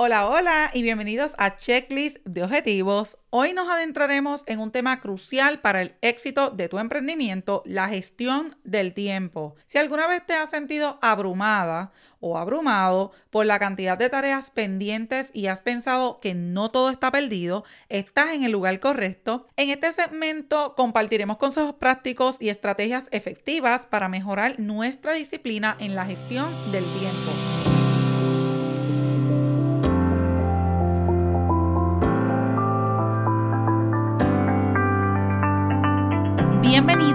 Hola, hola y bienvenidos a Checklist de Objetivos. Hoy nos adentraremos en un tema crucial para el éxito de tu emprendimiento, la gestión del tiempo. Si alguna vez te has sentido abrumada o abrumado por la cantidad de tareas pendientes y has pensado que no todo está perdido, estás en el lugar correcto. En este segmento compartiremos consejos prácticos y estrategias efectivas para mejorar nuestra disciplina en la gestión del tiempo.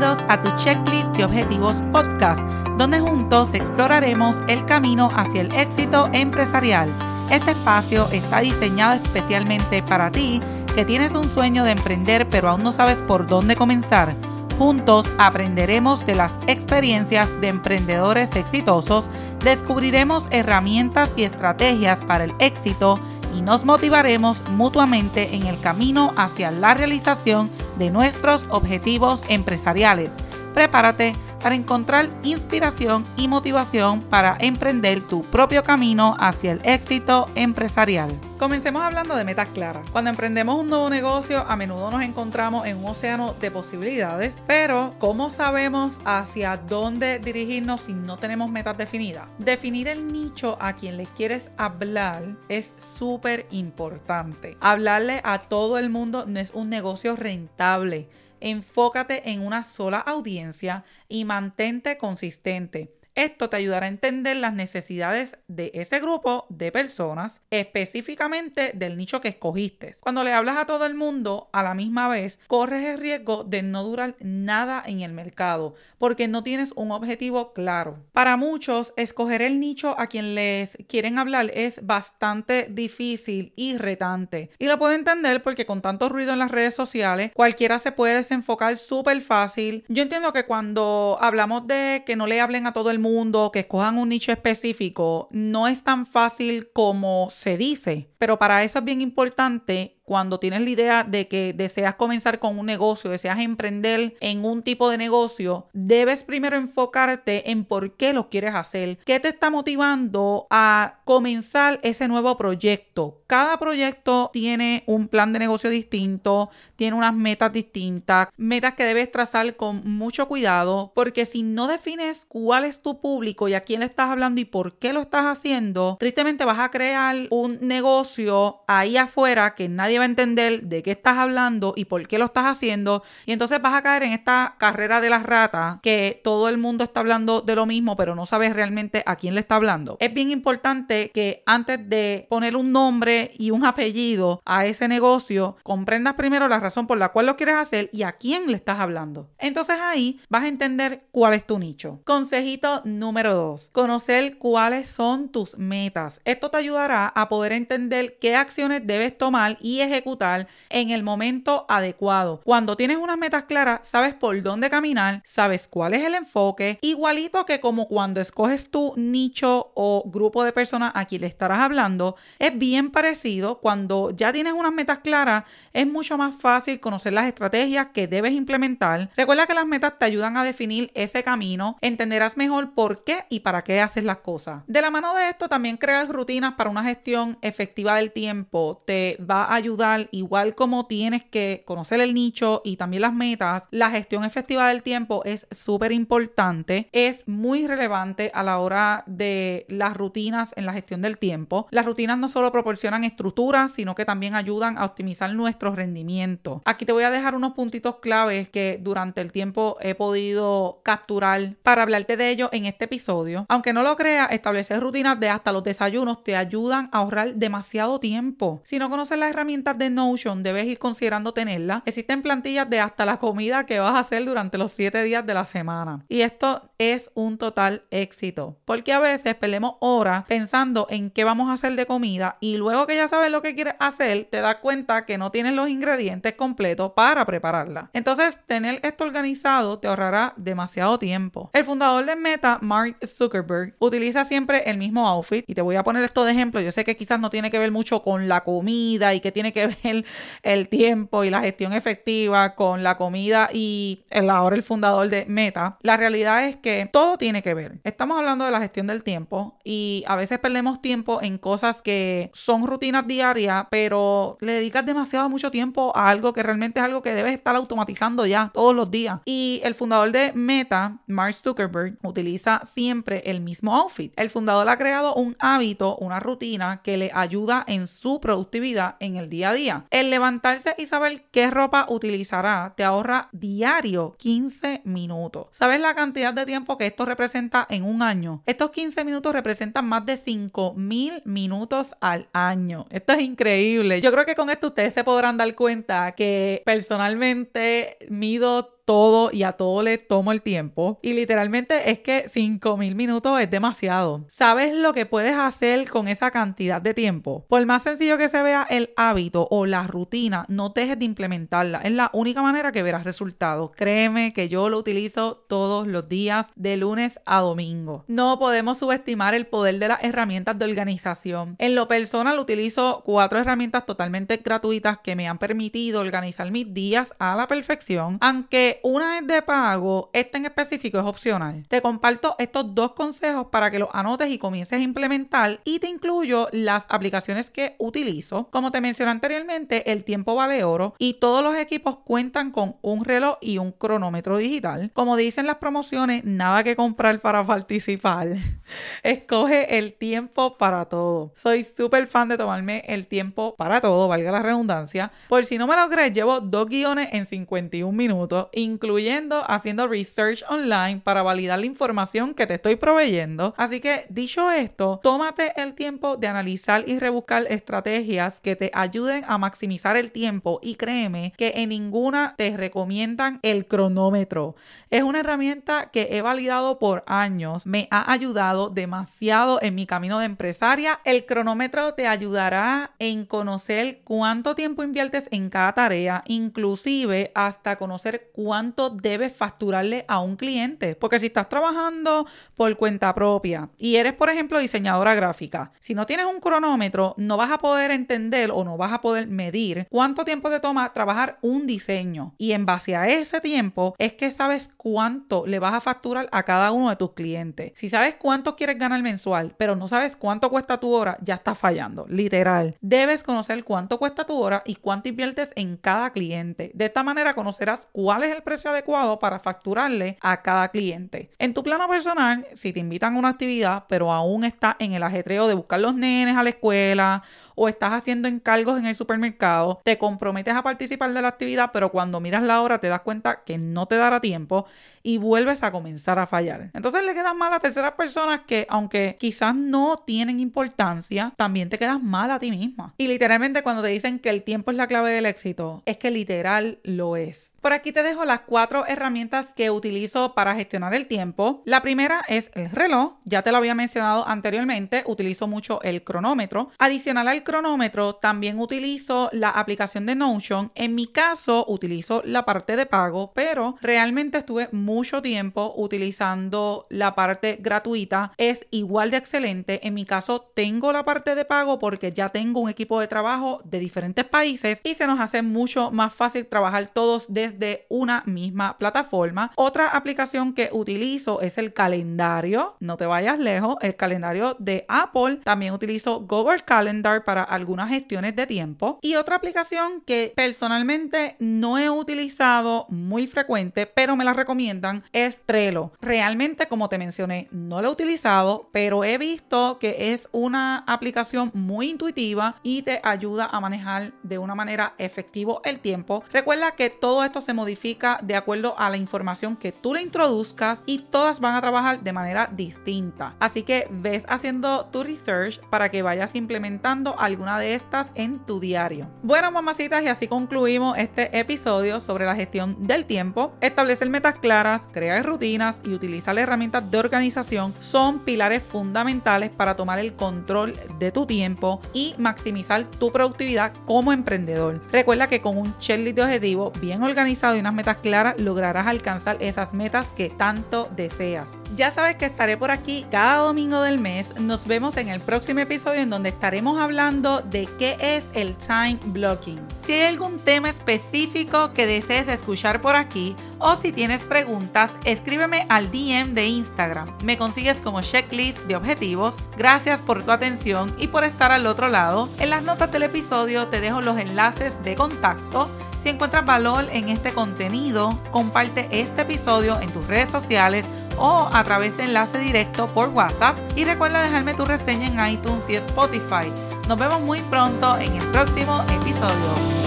Bienvenidos a tu checklist de objetivos podcast, donde juntos exploraremos el camino hacia el éxito empresarial. Este espacio está diseñado especialmente para ti que tienes un sueño de emprender pero aún no sabes por dónde comenzar. Juntos aprenderemos de las experiencias de emprendedores exitosos, descubriremos herramientas y estrategias para el éxito y nos motivaremos mutuamente en el camino hacia la realización de nuestros objetivos empresariales. Prepárate para encontrar inspiración y motivación para emprender tu propio camino hacia el éxito empresarial. Comencemos hablando de metas claras. Cuando emprendemos un nuevo negocio, a menudo nos encontramos en un océano de posibilidades, pero ¿cómo sabemos hacia dónde dirigirnos si no tenemos metas definidas? Definir el nicho a quien le quieres hablar es súper importante. Hablarle a todo el mundo no es un negocio rentable enfócate en una sola audiencia y mantente consistente. Esto te ayudará a entender las necesidades de ese grupo de personas, específicamente del nicho que escogiste. Cuando le hablas a todo el mundo a la misma vez, corres el riesgo de no durar nada en el mercado porque no tienes un objetivo claro. Para muchos, escoger el nicho a quien les quieren hablar es bastante difícil y retante. Y lo puedo entender porque con tanto ruido en las redes sociales, cualquiera se puede desenfocar súper fácil. Yo entiendo que cuando hablamos de que no le hablen a todo el mundo, que escojan un nicho específico, no es tan fácil como se dice. Pero para eso es bien importante cuando tienes la idea de que deseas comenzar con un negocio, deseas emprender en un tipo de negocio, debes primero enfocarte en por qué lo quieres hacer, qué te está motivando a comenzar ese nuevo proyecto. Cada proyecto tiene un plan de negocio distinto, tiene unas metas distintas, metas que debes trazar con mucho cuidado, porque si no defines cuál es tu público y a quién le estás hablando y por qué lo estás haciendo, tristemente vas a crear un negocio ahí afuera que nadie a entender de qué estás hablando y por qué lo estás haciendo. Y entonces vas a caer en esta carrera de las ratas que todo el mundo está hablando de lo mismo, pero no sabes realmente a quién le está hablando. Es bien importante que antes de poner un nombre y un apellido a ese negocio, comprendas primero la razón por la cual lo quieres hacer y a quién le estás hablando. Entonces ahí vas a entender cuál es tu nicho. Consejito número dos, conocer cuáles son tus metas. Esto te ayudará a poder entender qué acciones debes tomar y ejecutar en el momento adecuado. Cuando tienes unas metas claras, sabes por dónde caminar, sabes cuál es el enfoque, igualito que como cuando escoges tu nicho o grupo de personas a quien le estarás hablando, es bien parecido. Cuando ya tienes unas metas claras, es mucho más fácil conocer las estrategias que debes implementar. Recuerda que las metas te ayudan a definir ese camino, entenderás mejor por qué y para qué haces las cosas. De la mano de esto, también crear rutinas para una gestión efectiva del tiempo te va a ayudar igual como tienes que conocer el nicho y también las metas, la gestión efectiva del tiempo es súper importante, es muy relevante a la hora de las rutinas en la gestión del tiempo. Las rutinas no solo proporcionan estructuras, sino que también ayudan a optimizar nuestro rendimiento. Aquí te voy a dejar unos puntitos claves que durante el tiempo he podido capturar para hablarte de ello en este episodio. Aunque no lo creas, establecer rutinas de hasta los desayunos te ayudan a ahorrar demasiado tiempo. Si no conoces las herramientas de Notion debes ir considerando tenerla. Existen plantillas de hasta la comida que vas a hacer durante los 7 días de la semana. Y esto es un total éxito. Porque a veces perdemos horas pensando en qué vamos a hacer de comida y luego que ya sabes lo que quieres hacer, te das cuenta que no tienes los ingredientes completos para prepararla. Entonces, tener esto organizado te ahorrará demasiado tiempo. El fundador de Meta, Mark Zuckerberg, utiliza siempre el mismo outfit y te voy a poner esto de ejemplo. Yo sé que quizás no tiene que ver mucho con la comida y que tiene que ver el tiempo y la gestión efectiva con la comida y el, ahora el fundador de Meta, la realidad es que todo tiene que ver. Estamos hablando de la gestión del tiempo y a veces perdemos tiempo en cosas que son rutinas diarias, pero le dedicas demasiado mucho tiempo a algo que realmente es algo que debes estar automatizando ya todos los días. Y el fundador de Meta, Mark Zuckerberg, utiliza siempre el mismo outfit. El fundador ha creado un hábito, una rutina que le ayuda en su productividad en el día a día. El levantarse y saber qué ropa utilizará te ahorra diario 15 minutos. ¿Sabes la cantidad de tiempo que esto representa en un año? Estos 15 minutos representan más de 5 mil minutos al año. Esto es increíble. Yo creo que con esto ustedes se podrán dar cuenta que personalmente mido todo y a todo le tomo el tiempo. Y literalmente es que 5000 minutos es demasiado. ¿Sabes lo que puedes hacer con esa cantidad de tiempo? Por más sencillo que se vea el hábito o la rutina, no dejes de implementarla. Es la única manera que verás resultados. Créeme que yo lo utilizo todos los días de lunes a domingo. No podemos subestimar el poder de las herramientas de organización. En lo personal utilizo cuatro herramientas totalmente gratuitas que me han permitido organizar mis días a la perfección, aunque una es de pago, esta en específico es opcional. Te comparto estos dos consejos para que los anotes y comiences a implementar y te incluyo las aplicaciones que utilizo. Como te mencioné anteriormente, el tiempo vale oro y todos los equipos cuentan con un reloj y un cronómetro digital. Como dicen las promociones, nada que comprar para participar. Escoge el tiempo para todo. Soy súper fan de tomarme el tiempo para todo, valga la redundancia. Por si no me lo crees, llevo dos guiones en 51 minutos y incluyendo haciendo research online para validar la información que te estoy proveyendo. Así que dicho esto, tómate el tiempo de analizar y rebuscar estrategias que te ayuden a maximizar el tiempo y créeme que en ninguna te recomiendan el cronómetro. Es una herramienta que he validado por años, me ha ayudado demasiado en mi camino de empresaria. El cronómetro te ayudará en conocer cuánto tiempo inviertes en cada tarea, inclusive hasta conocer cuánto cuánto debes facturarle a un cliente. Porque si estás trabajando por cuenta propia y eres, por ejemplo, diseñadora gráfica, si no tienes un cronómetro, no vas a poder entender o no vas a poder medir cuánto tiempo te toma trabajar un diseño. Y en base a ese tiempo es que sabes cuánto le vas a facturar a cada uno de tus clientes. Si sabes cuánto quieres ganar mensual, pero no sabes cuánto cuesta tu hora, ya estás fallando. Literal. Debes conocer cuánto cuesta tu hora y cuánto inviertes en cada cliente. De esta manera conocerás cuál es el precio adecuado para facturarle a cada cliente. En tu plano personal, si te invitan a una actividad, pero aún está en el ajetreo de buscar los nenes a la escuela o estás haciendo encargos en el supermercado, te comprometes a participar de la actividad, pero cuando miras la hora te das cuenta que no te dará tiempo y vuelves a comenzar a fallar. Entonces le quedas mal a terceras personas que, aunque quizás no tienen importancia, también te quedas mal a ti misma. Y literalmente cuando te dicen que el tiempo es la clave del éxito, es que literal lo es. Por aquí te dejo las cuatro herramientas que utilizo para gestionar el tiempo. La primera es el reloj, ya te lo había mencionado anteriormente, utilizo mucho el cronómetro. Adicional al cronómetro, también utilizo la aplicación de Notion. En mi caso, utilizo la parte de pago, pero realmente estuve mucho tiempo utilizando la parte gratuita. Es igual de excelente. En mi caso, tengo la parte de pago porque ya tengo un equipo de trabajo de diferentes países y se nos hace mucho más fácil trabajar todos desde una misma plataforma. Otra aplicación que utilizo es el calendario. No te vayas lejos, el calendario de Apple. También utilizo Google Calendar para para algunas gestiones de tiempo. Y otra aplicación que personalmente no he utilizado muy frecuente, pero me la recomiendan, es Trello. Realmente, como te mencioné, no la he utilizado, pero he visto que es una aplicación muy intuitiva y te ayuda a manejar de una manera efectiva el tiempo. Recuerda que todo esto se modifica de acuerdo a la información que tú le introduzcas y todas van a trabajar de manera distinta. Así que ves haciendo tu research para que vayas implementando alguna de estas en tu diario. Bueno, mamacitas, y así concluimos este episodio sobre la gestión del tiempo. Establecer metas claras, crear rutinas y utilizar herramientas de organización son pilares fundamentales para tomar el control de tu tiempo y maximizar tu productividad como emprendedor. Recuerda que con un checklist de objetivo bien organizado y unas metas claras lograrás alcanzar esas metas que tanto deseas. Ya sabes que estaré por aquí cada domingo del mes. Nos vemos en el próximo episodio en donde estaremos hablando de qué es el time blocking. Si hay algún tema específico que desees escuchar por aquí o si tienes preguntas, escríbeme al DM de Instagram. Me consigues como checklist de objetivos. Gracias por tu atención y por estar al otro lado. En las notas del episodio te dejo los enlaces de contacto si encuentras valor en este contenido, comparte este episodio en tus redes sociales o a través de enlace directo por WhatsApp y recuerda dejarme tu reseña en iTunes y Spotify. Nos vemos muy pronto en el próximo episodio.